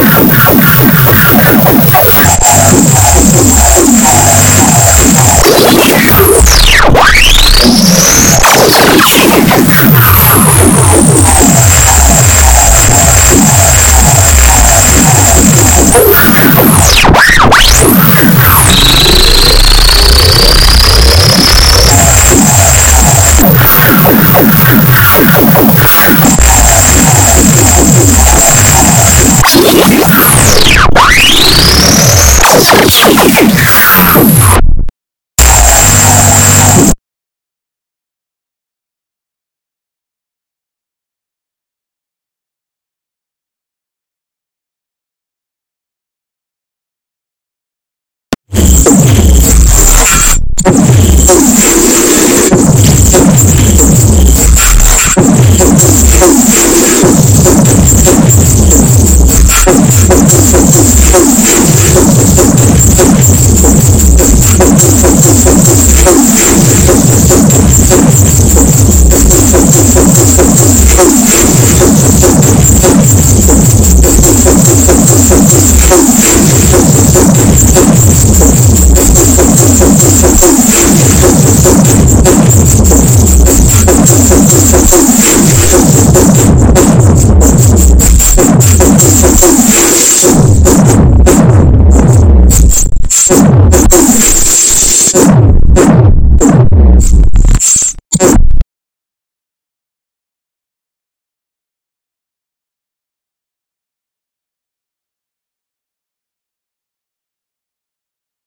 you.